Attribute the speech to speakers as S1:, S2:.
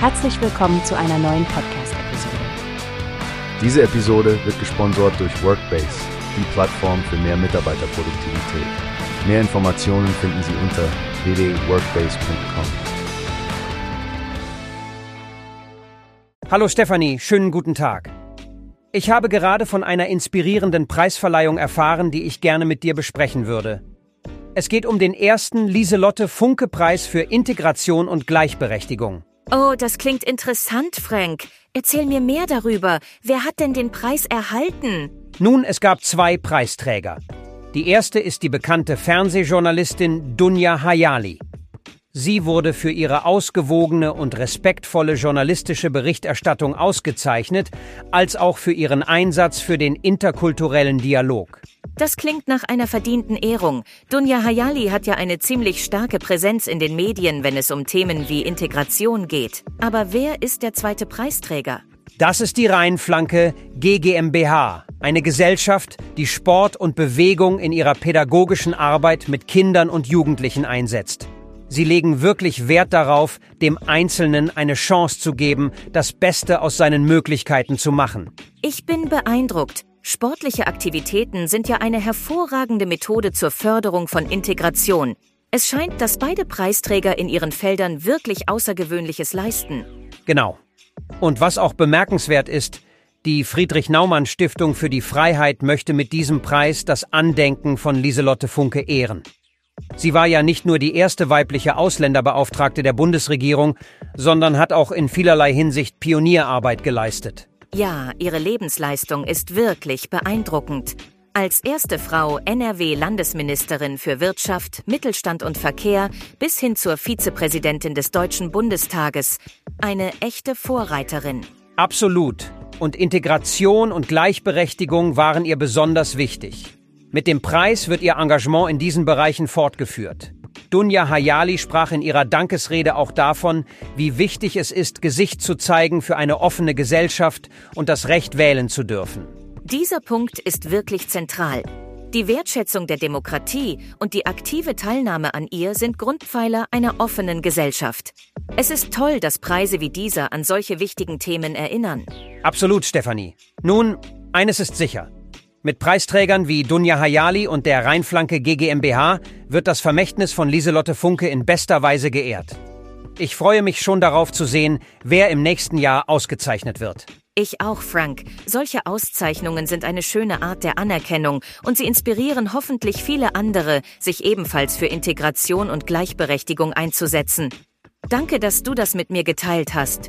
S1: Herzlich willkommen zu einer neuen Podcast-Episode.
S2: Diese Episode wird gesponsert durch Workbase, die Plattform für mehr Mitarbeiterproduktivität. Mehr Informationen finden Sie unter www.workbase.com.
S3: Hallo Stefanie, schönen guten Tag. Ich habe gerade von einer inspirierenden Preisverleihung erfahren, die ich gerne mit dir besprechen würde. Es geht um den ersten Lieselotte Funke-Preis für Integration und Gleichberechtigung.
S4: Oh, das klingt interessant, Frank. Erzähl mir mehr darüber. Wer hat denn den Preis erhalten?
S3: Nun, es gab zwei Preisträger. Die erste ist die bekannte Fernsehjournalistin Dunja Hayali. Sie wurde für ihre ausgewogene und respektvolle journalistische Berichterstattung ausgezeichnet, als auch für ihren Einsatz für den interkulturellen Dialog.
S4: Das klingt nach einer verdienten Ehrung. Dunja Hayali hat ja eine ziemlich starke Präsenz in den Medien, wenn es um Themen wie Integration geht. Aber wer ist der zweite Preisträger?
S3: Das ist die Rheinflanke GGMBH, eine Gesellschaft, die Sport und Bewegung in ihrer pädagogischen Arbeit mit Kindern und Jugendlichen einsetzt. Sie legen wirklich Wert darauf, dem Einzelnen eine Chance zu geben, das Beste aus seinen Möglichkeiten zu machen.
S4: Ich bin beeindruckt. Sportliche Aktivitäten sind ja eine hervorragende Methode zur Förderung von Integration. Es scheint, dass beide Preisträger in ihren Feldern wirklich Außergewöhnliches leisten.
S3: Genau. Und was auch bemerkenswert ist, die Friedrich-Naumann-Stiftung für die Freiheit möchte mit diesem Preis das Andenken von Lieselotte Funke ehren. Sie war ja nicht nur die erste weibliche Ausländerbeauftragte der Bundesregierung, sondern hat auch in vielerlei Hinsicht Pionierarbeit geleistet.
S4: Ja, ihre Lebensleistung ist wirklich beeindruckend. Als erste Frau NRW-Landesministerin für Wirtschaft, Mittelstand und Verkehr bis hin zur Vizepräsidentin des Deutschen Bundestages. Eine echte Vorreiterin.
S3: Absolut. Und Integration und Gleichberechtigung waren ihr besonders wichtig. Mit dem Preis wird ihr Engagement in diesen Bereichen fortgeführt. Dunja Hayali sprach in ihrer Dankesrede auch davon, wie wichtig es ist, Gesicht zu zeigen für eine offene Gesellschaft und das Recht wählen zu dürfen.
S4: Dieser Punkt ist wirklich zentral. Die Wertschätzung der Demokratie und die aktive Teilnahme an ihr sind Grundpfeiler einer offenen Gesellschaft. Es ist toll, dass Preise wie dieser an solche wichtigen Themen erinnern.
S3: Absolut, Stefanie. Nun, eines ist sicher. Mit Preisträgern wie Dunja Hayali und der Rheinflanke GGMBH wird das Vermächtnis von Lieselotte Funke in bester Weise geehrt. Ich freue mich schon darauf zu sehen, wer im nächsten Jahr ausgezeichnet wird.
S4: Ich auch, Frank. Solche Auszeichnungen sind eine schöne Art der Anerkennung und sie inspirieren hoffentlich viele andere, sich ebenfalls für Integration und Gleichberechtigung einzusetzen. Danke, dass du das mit mir geteilt hast.